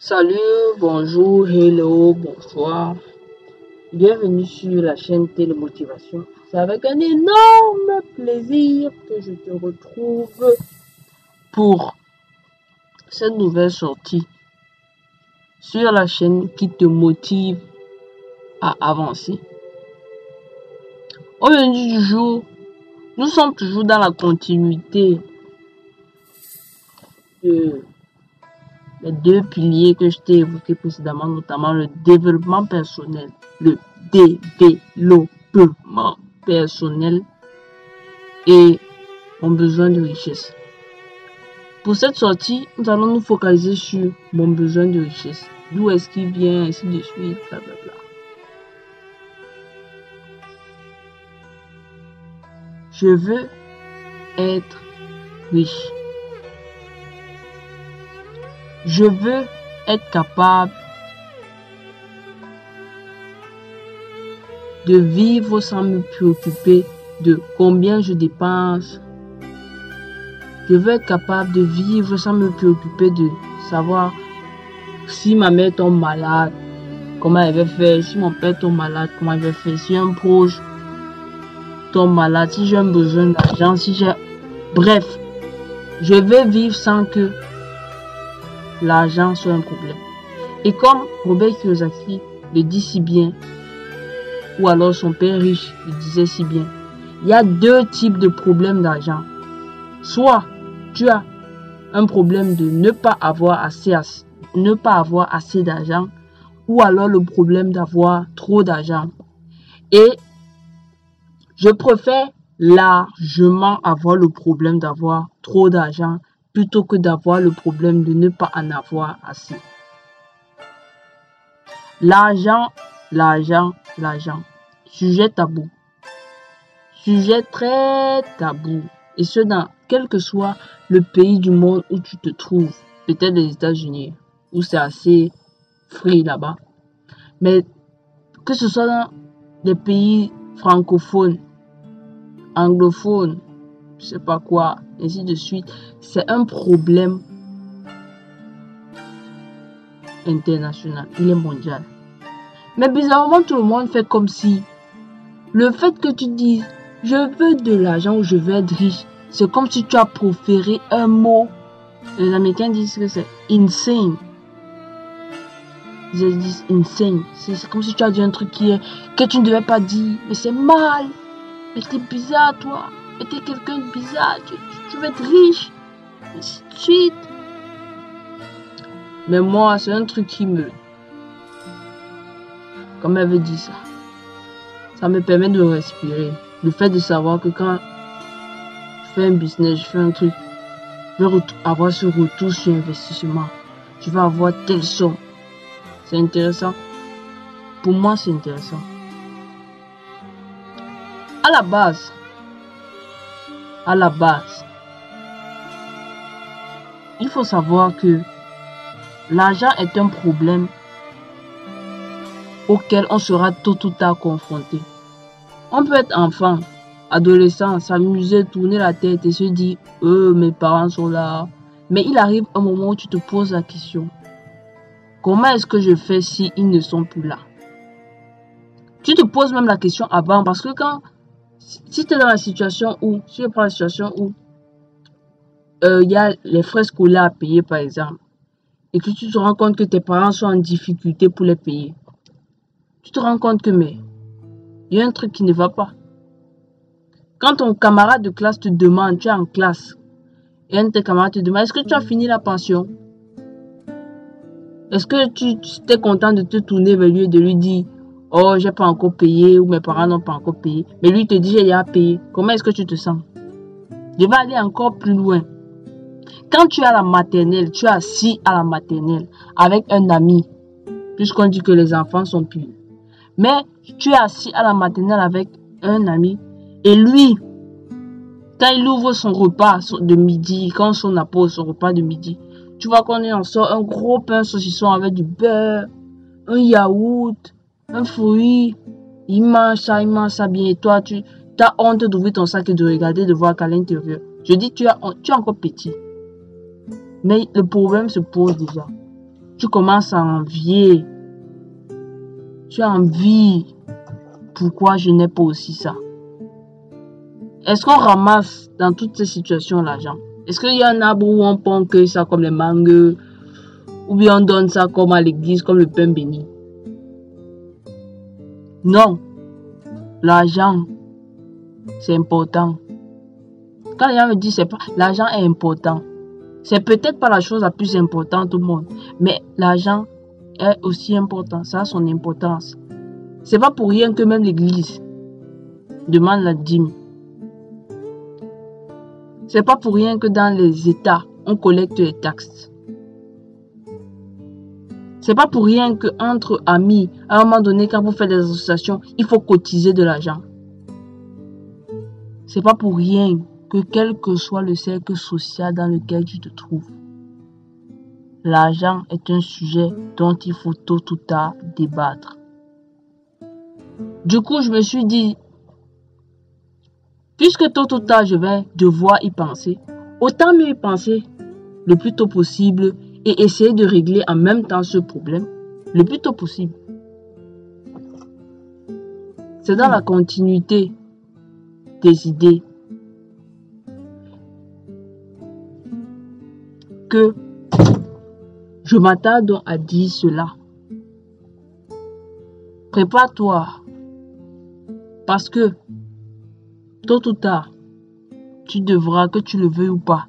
Salut, bonjour, hello, bonsoir. Bienvenue sur la chaîne Télémotivation. C'est avec un énorme plaisir que je te retrouve pour cette nouvelle sortie sur la chaîne qui te motive à avancer. Aujourd'hui du jour, nous sommes toujours dans la continuité de les deux piliers que je t'ai évoqués précédemment, notamment le développement personnel, le développement personnel et mon besoin de richesse. Pour cette sortie, nous allons nous focaliser sur mon besoin de richesse. D'où est-ce qu'il vient, ainsi de suite, blablabla. Je veux être riche. Je veux être capable de vivre sans me préoccuper de combien je dépense. Je veux être capable de vivre sans me préoccuper de savoir si ma mère tombe malade, comment elle va faire, si mon père tombe malade, comment elle va faire, si un proche tombe malade, si j'ai un besoin d'argent, si j'ai... Bref, je veux vivre sans que l'argent soit un problème. Et comme Robert Kiyosaki le dit si bien, ou alors son père riche le disait si bien, il y a deux types de problèmes d'argent. Soit tu as un problème de ne pas avoir assez, ne pas avoir d'argent, ou alors le problème d'avoir trop d'argent. Et je préfère largement avoir le problème d'avoir trop d'argent plutôt que d'avoir le problème de ne pas en avoir assez. L'argent, l'argent, l'argent. Sujet tabou. Sujet très tabou. Et ce, dans quel que soit le pays du monde où tu te trouves. Peut-être les États-Unis, où c'est assez free là-bas. Mais que ce soit dans les pays francophones, anglophones, je sais pas quoi, ainsi de suite. C'est un problème international, il est mondial. Mais bizarrement, tout le monde fait comme si le fait que tu dises je veux de l'argent ou je veux être riche, c'est comme si tu as proféré un mot. Les Américains disent que c'est insane. Ils disent insane. C'est comme si tu as dit un truc qui est, que tu ne devais pas dire. Mais c'est mal. Mais t'es bizarre, toi t'es quelqu'un de bizarre, tu, veux être riche, ainsi de suite. Mais moi, c'est un truc qui me... Comme elle veut dire ça, ça me permet de respirer. Le fait de savoir que quand je fais un business, je fais un truc, je vais avoir ce retour sur investissement. Tu vas avoir telle somme. C'est intéressant. Pour moi, c'est intéressant. À la base, la base. Il faut savoir que l'argent est un problème auquel on sera tôt ou tard confronté. On peut être enfant, adolescent, s'amuser, tourner la tête et se dire euh, mes parents sont là. Mais il arrive un moment où tu te poses la question comment est-ce que je fais si ils ne sont plus là? Tu te poses même la question avant parce que quand si tu es dans la situation où, si je prends la situation où euh, il y a les frais scolaires à payer, par exemple, et que tu te rends compte que tes parents sont en difficulté pour les payer, tu te rends compte que, mais, il y a un truc qui ne va pas. Quand ton camarade de classe te demande, tu es en classe, et un de tes camarades te demande, est-ce que tu as fini la pension? Est-ce que tu, tu es content de te tourner vers lui et de lui dire, Oh, j'ai pas encore payé ou mes parents n'ont pas encore payé. Mais lui te dit j'ai déjà payé. Comment est-ce que tu te sens? Je vais aller encore plus loin. Quand tu es à la maternelle, tu es assis à la maternelle avec un ami, puisqu'on dit que les enfants sont purs. Mais tu es assis à la maternelle avec un ami et lui, quand il ouvre son repas de midi, quand on appose son repas de midi, tu vois qu'on est en sort un gros pain saucisson avec du beurre, un yaourt, un fruit, il mange ça, il mange ça bien. Et toi, tu as honte d'ouvrir ton sac et de regarder, de voir qu'à l'intérieur. Je dis, tu, as, tu es encore petit. Mais le problème se pose déjà. tu commences à envier. Tu as envie. Pourquoi je n'ai pas aussi ça? Est-ce qu'on ramasse dans toutes ces situations l'argent? Est-ce qu'il y a un arbre où on prend que ça comme les mangues Ou bien on donne ça comme à l'église, comme le pain béni? Non. L'argent, c'est important. Quand les gens me disent pas l'argent est important, c'est peut-être pas la chose la plus importante au monde, mais l'argent est aussi important, ça a son importance. C'est pas pour rien que même l'église demande la dîme. C'est pas pour rien que dans les États, on collecte les taxes. C'est pas pour rien que entre amis, à un moment donné, quand vous faites des associations, il faut cotiser de l'argent. C'est pas pour rien que quel que soit le cercle social dans lequel tu te trouves, l'argent est un sujet dont il faut tôt ou tard débattre. Du coup, je me suis dit, puisque tôt ou tard je vais devoir y penser, autant mieux y penser le plus tôt possible et essayer de régler en même temps ce problème le plus tôt possible. C'est dans la continuité des idées que je m'attarde à dire cela. Prépare-toi parce que tôt ou tard, tu devras, que tu le veuilles ou pas,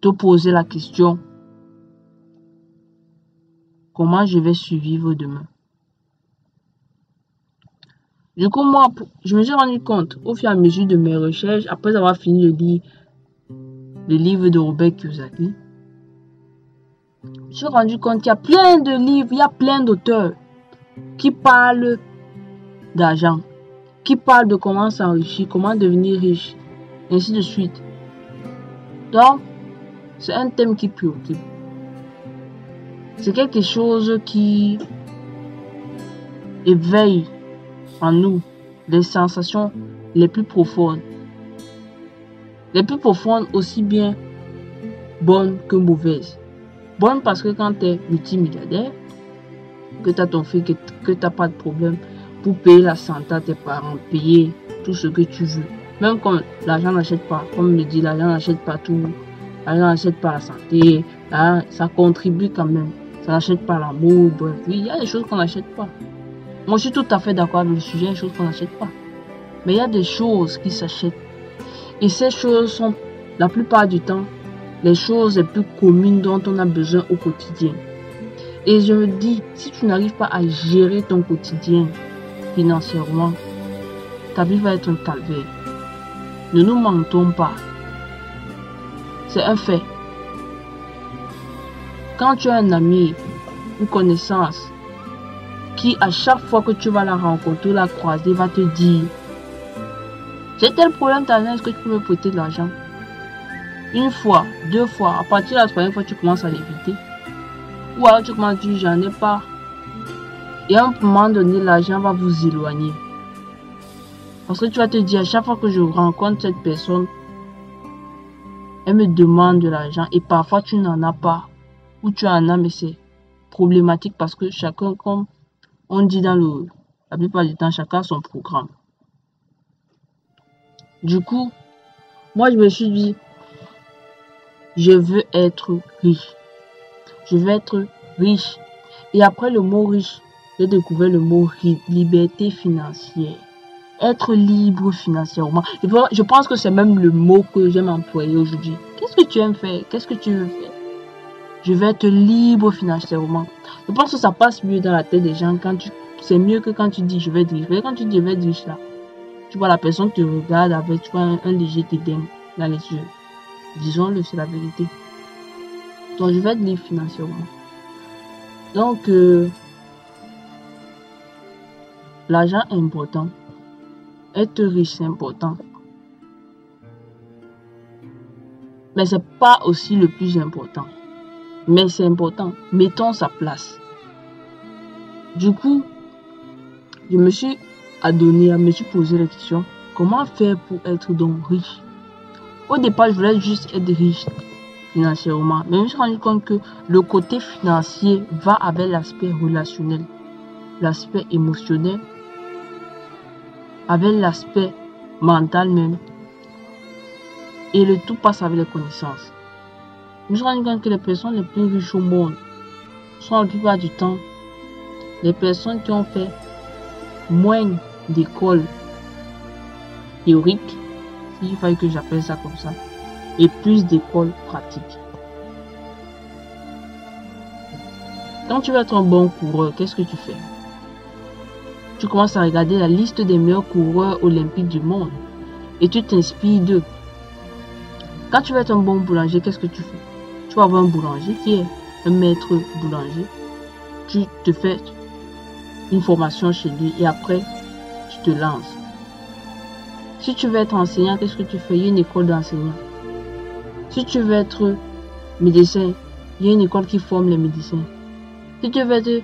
te poser la question comment je vais survivre demain. Du coup, moi, je me suis rendu compte au fur et à mesure de mes recherches, après avoir fini de lire le livre de Robert Kiyosaki, je me suis rendu compte qu'il y a plein de livres, il y a plein d'auteurs qui parlent d'argent, qui parlent de comment s'enrichir, comment devenir riche, ainsi de suite. Donc, c'est un thème qui préoccupe. C'est quelque chose qui éveille en nous les sensations les plus profondes les plus profondes aussi bien bonnes que mauvaises. Bonnes parce que quand tu es multimilliardaire, que tu as ton fils, que, tu n'as pas de problème pour payer la santé à tes parents, payer tout ce que tu veux. Même quand l'argent n'achète pas, comme me dit, l'argent n'achète pas tout, l'argent n'achète pas la santé, ça contribue quand même. Ça n'achète pas l'amour, bref, oui, il y a des choses qu'on n'achète pas. Moi, je suis tout à fait d'accord avec le sujet, des choses qu'on n'achète pas. Mais il y a des choses qui s'achètent et ces choses sont la plupart du temps les choses les plus communes dont on a besoin au quotidien. Et je me dis, si tu n'arrives pas à gérer ton quotidien financièrement, ta vie va être un calvaire. Ne nous mentons pas. C'est un fait. Quand tu as un ami, une connaissance, qui à chaque fois que tu vas la rencontrer, la croiser, va te dire j'ai tel problème d'argent, est-ce que tu peux me prêter de l'argent? Une fois, deux fois, à partir de la troisième fois, tu commences à l'éviter. Ou alors tu commences à dire, j'en ai pas. Et à un moment donné, l'argent va vous éloigner. Parce que tu vas te dire, à chaque fois que je rencontre cette personne, elle me demande de l'argent et parfois tu n'en as pas. Ou tu as, mais c'est problématique parce que chacun, comme on dit dans le, la plupart du temps, chacun son programme. Du coup, moi, je me suis dit, je veux être riche. Je veux être riche. Et après le mot riche, j'ai découvert le mot liberté financière. Être libre financièrement. Je pense que c'est même le mot que j'aime employer aujourd'hui. Qu'est-ce que tu aimes faire? Qu'est-ce que tu veux faire? Je veux être libre financièrement. Je pense que ça passe mieux dans la tête des gens quand tu... C'est mieux que quand tu dis je vais être riche. Quand tu dis je vais être riche là, tu vois la personne te regarde avec tu un, léger dédain dans les yeux. Disons-le, c'est la vérité. Donc je vais être libre financièrement. Donc euh, l'argent est important. Être riche c'est important. Mais c'est pas aussi le plus important. Mais c'est important. Mettons sa place. Du coup, je me suis à donner, à me suis posé la question, comment faire pour être donc riche? Au départ, je voulais juste être riche. financièrement. Mais je me suis rendu compte que le côté financier va avec l'aspect relationnel, l'aspect émotionnel, avec l'aspect mental même. Et le tout passe avec les connaissances. Suis rendu compte que les personnes les plus riches au monde sont la plupart du temps les personnes qui ont fait moins d'écoles théoriques, s'il fallait que j'appelle ça comme ça, et plus d'écoles pratiques. Quand tu veux être un bon coureur, qu'est-ce que tu fais? Tu commences à regarder la liste des meilleurs coureurs olympiques du monde et tu t'inspires d'eux. Quand tu veux être un bon boulanger, qu'est-ce que tu fais? Tu avoir un boulanger qui est un maître boulanger. Tu te fais une formation chez lui et après, tu te lances. Si tu veux être enseignant, qu'est-ce que tu fais? Il y a une école d'enseignants. Si tu veux être médecin, il y a une école qui forme les médecins. Si tu veux être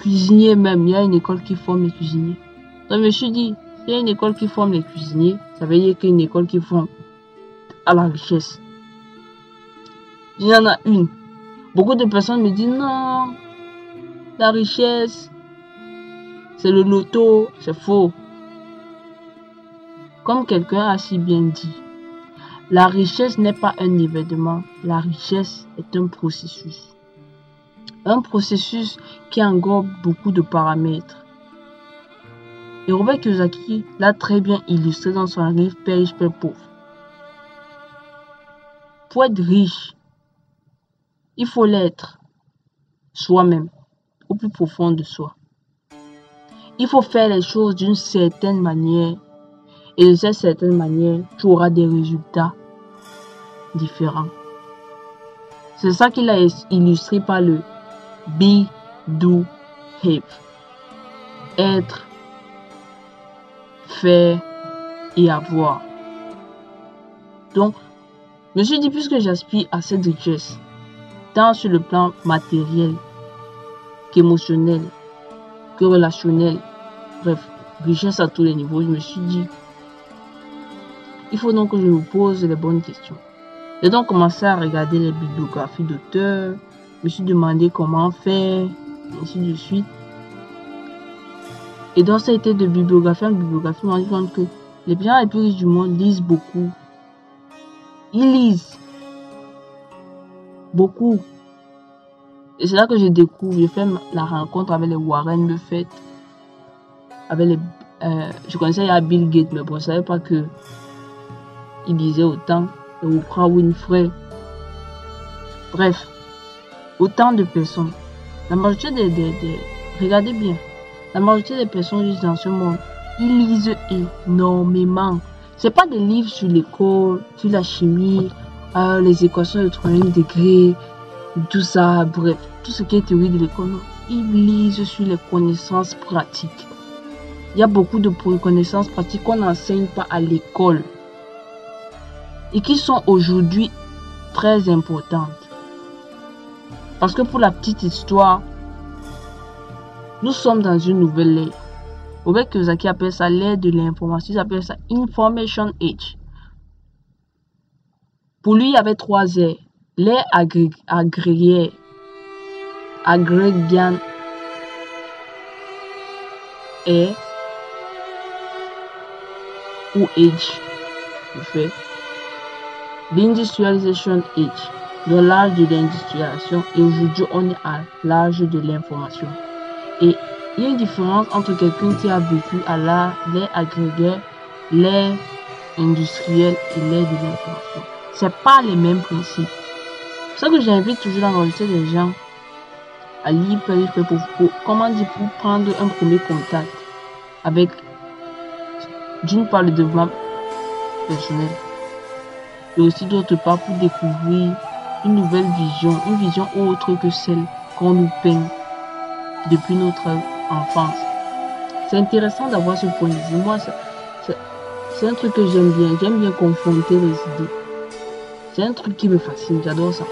cuisinier même, il y a une école qui forme les cuisiniers. Donc je me suis dit, il y a une école qui forme les cuisiniers, ça veut dire qu'il y a une école qui forme à la richesse. Il y en a une. Beaucoup de personnes me disent non, la richesse, c'est le loto, c'est faux. Comme quelqu'un a si bien dit, la richesse n'est pas un événement, la richesse est un processus. Un processus qui englobe beaucoup de paramètres. Et Robert Kiyosaki l'a très bien illustré dans son livre Père riche, Père pauvre. Pour être riche, il faut l'être soi-même, au plus profond de soi. Il faut faire les choses d'une certaine manière. Et de cette certaine manière, tu auras des résultats différents. C'est ça qu'il a illustré par le be, do, have. Être, faire et avoir. Donc, je me suis dit, puisque j'aspire à cette richesse, tant sur le plan matériel qu'émotionnel, que relationnel, Bref, richesse à tous les niveaux. Je me suis dit, il faut donc que je me pose les bonnes questions. J'ai donc commencé à regarder les bibliographies d'auteurs. Je me suis demandé comment faire, ainsi de suite. Et dans cette été de bibliographie en bibliographie, je me suis rendu compte que les gens les plus riches du monde lisent beaucoup. Ils lisent. Beaucoup. Et c'est là que je découvre, je fais la rencontre avec les Warren Buffett, avec les, euh, je connaissais à Bill Gates, mais bon, je savais pas que il disait autant. Et Oprah Winfrey. Bref, autant de personnes. La majorité des, des, regardez bien, la majorité des personnes juste dans ce monde, ils lisent énormément. C'est pas des livres sur l'école, sur la chimie, euh, les équations de troisième degré, tout ça, bref, tout ce qui est théorie de l'école. Ils lisent sur les connaissances pratiques. Il y a beaucoup de connaissances pratiques qu'on n'enseigne pas à l'école et qui sont aujourd'hui très importantes. Parce que pour la petite histoire, nous sommes dans une nouvelle ère. Robert Kiyosaki appelle ça l'ère de l'information, il appelle ça Information Age. Pour lui, il y avait trois ères. L'ère agrégée, agrégant et ou age je fais l'industrialisation age de l'âge de l'industrialisation et aujourd'hui on est à l'âge de l'information. Et il y a une différence entre quelqu'un qui a vécu à l'ère agrégée l'ère industrielle et l'ère de l'information c'est pas les mêmes principes ce que j'invite toujours dans l'enregistrement des gens à lire pour, pour, comment dire pour prendre un premier contact avec d'une part le développement personnel et aussi d'autre part pour découvrir une nouvelle vision, une vision autre que celle qu'on nous peint depuis notre enfance. C'est intéressant d'avoir ce point de vue. Moi, c'est un truc que j'aime bien. J'aime bien confronter les idées. C'est un truc qui me fascine. J'adore ça.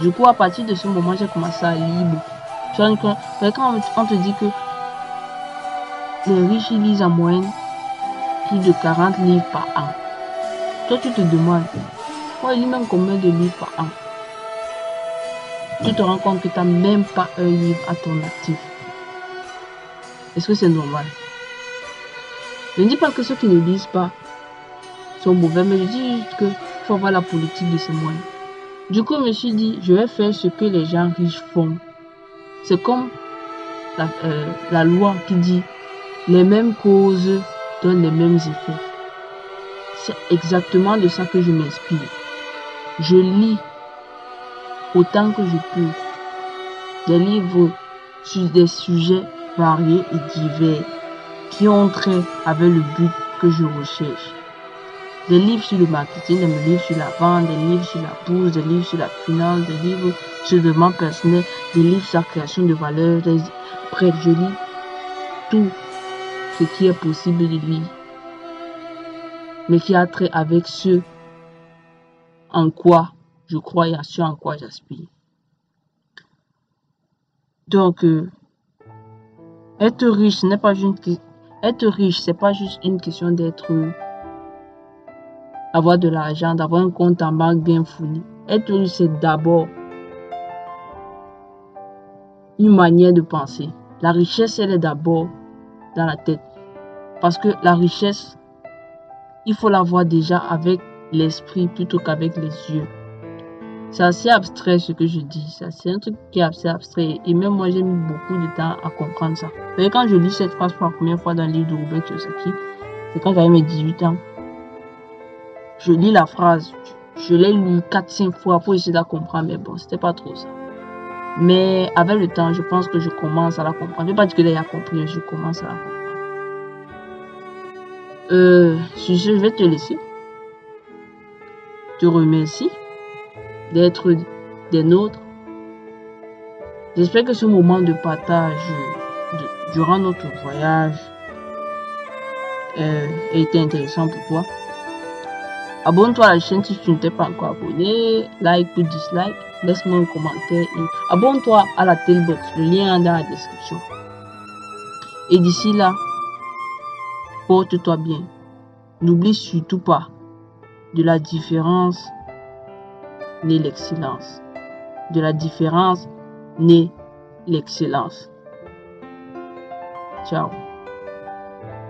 Du coup, à partir de ce moment, j'ai commencé à lire. Quand on te dit que les riches lisent en moyenne de 40 livres par an. Toi, tu te demandes, Moi, je lis même combien de livres par an? Tu te rends compte que tu n'as même pas un livre à ton actif. Est-ce que c'est normal? Je ne dis pas que ceux qui ne lisent pas sont mauvais, mais je dis juste qu'il faut avoir la politique de ces moyens. Du coup, je me suis dit, je vais faire ce que les gens riches font. C'est comme la, euh, la loi qui dit les mêmes causes donnent les mêmes effets. C'est exactement de ça que je m'inspire. Je lis autant que je peux des livres sur des sujets variés et divers qui ont trait avec le but que je recherche. Des livres sur le marketing, des livres sur la vente, des livres sur la bourse, des livres sur la finance, des livres sur le développement personnel, des livres sur la création de valeur. Des... Bref, je lis tout ce qui est possible de lire, mais qui a trait avec ce en quoi je crois et à ce en quoi j'aspire. Donc, euh, être riche, ce n'est pas juste être riche, c'est pas juste une question d'être avoir de l'argent, d'avoir un compte en banque bien fourni. Être riche, c'est d'abord une manière de penser. La richesse, elle est d'abord dans la tête. Parce que la richesse, il faut la voir déjà avec l'esprit plutôt qu'avec les yeux. C'est assez abstrait ce que je dis. C'est un truc qui est assez abstrait. Et même moi, j'ai mis beaucoup de temps à comprendre ça. Et quand je lis cette phrase pour la première fois dans le livre de Robert Kiyosaki, c'est quand j'avais mes 18 ans. Je lis la phrase. Je l'ai lu 4-5 fois pour essayer de la comprendre. Mais bon, c'était pas trop ça. Mais avec le temps, je pense que je commence à la comprendre. Je ne vais pas dire que j'ai compris, je commence à la comprendre. Euh, je vais te laisser. Te remercie d'être des nôtres. J'espère que ce moment de partage durant notre voyage euh, a été intéressant pour toi. Abonne-toi à la chaîne si tu ne t'es pas encore abonné. Like ou dislike. Laisse-moi un commentaire. Et abonne-toi à la Telebox. Le lien est dans la description. Et d'ici là, porte-toi bien. N'oublie surtout pas de la différence naît l'excellence. De la différence naît l'excellence. Ciao.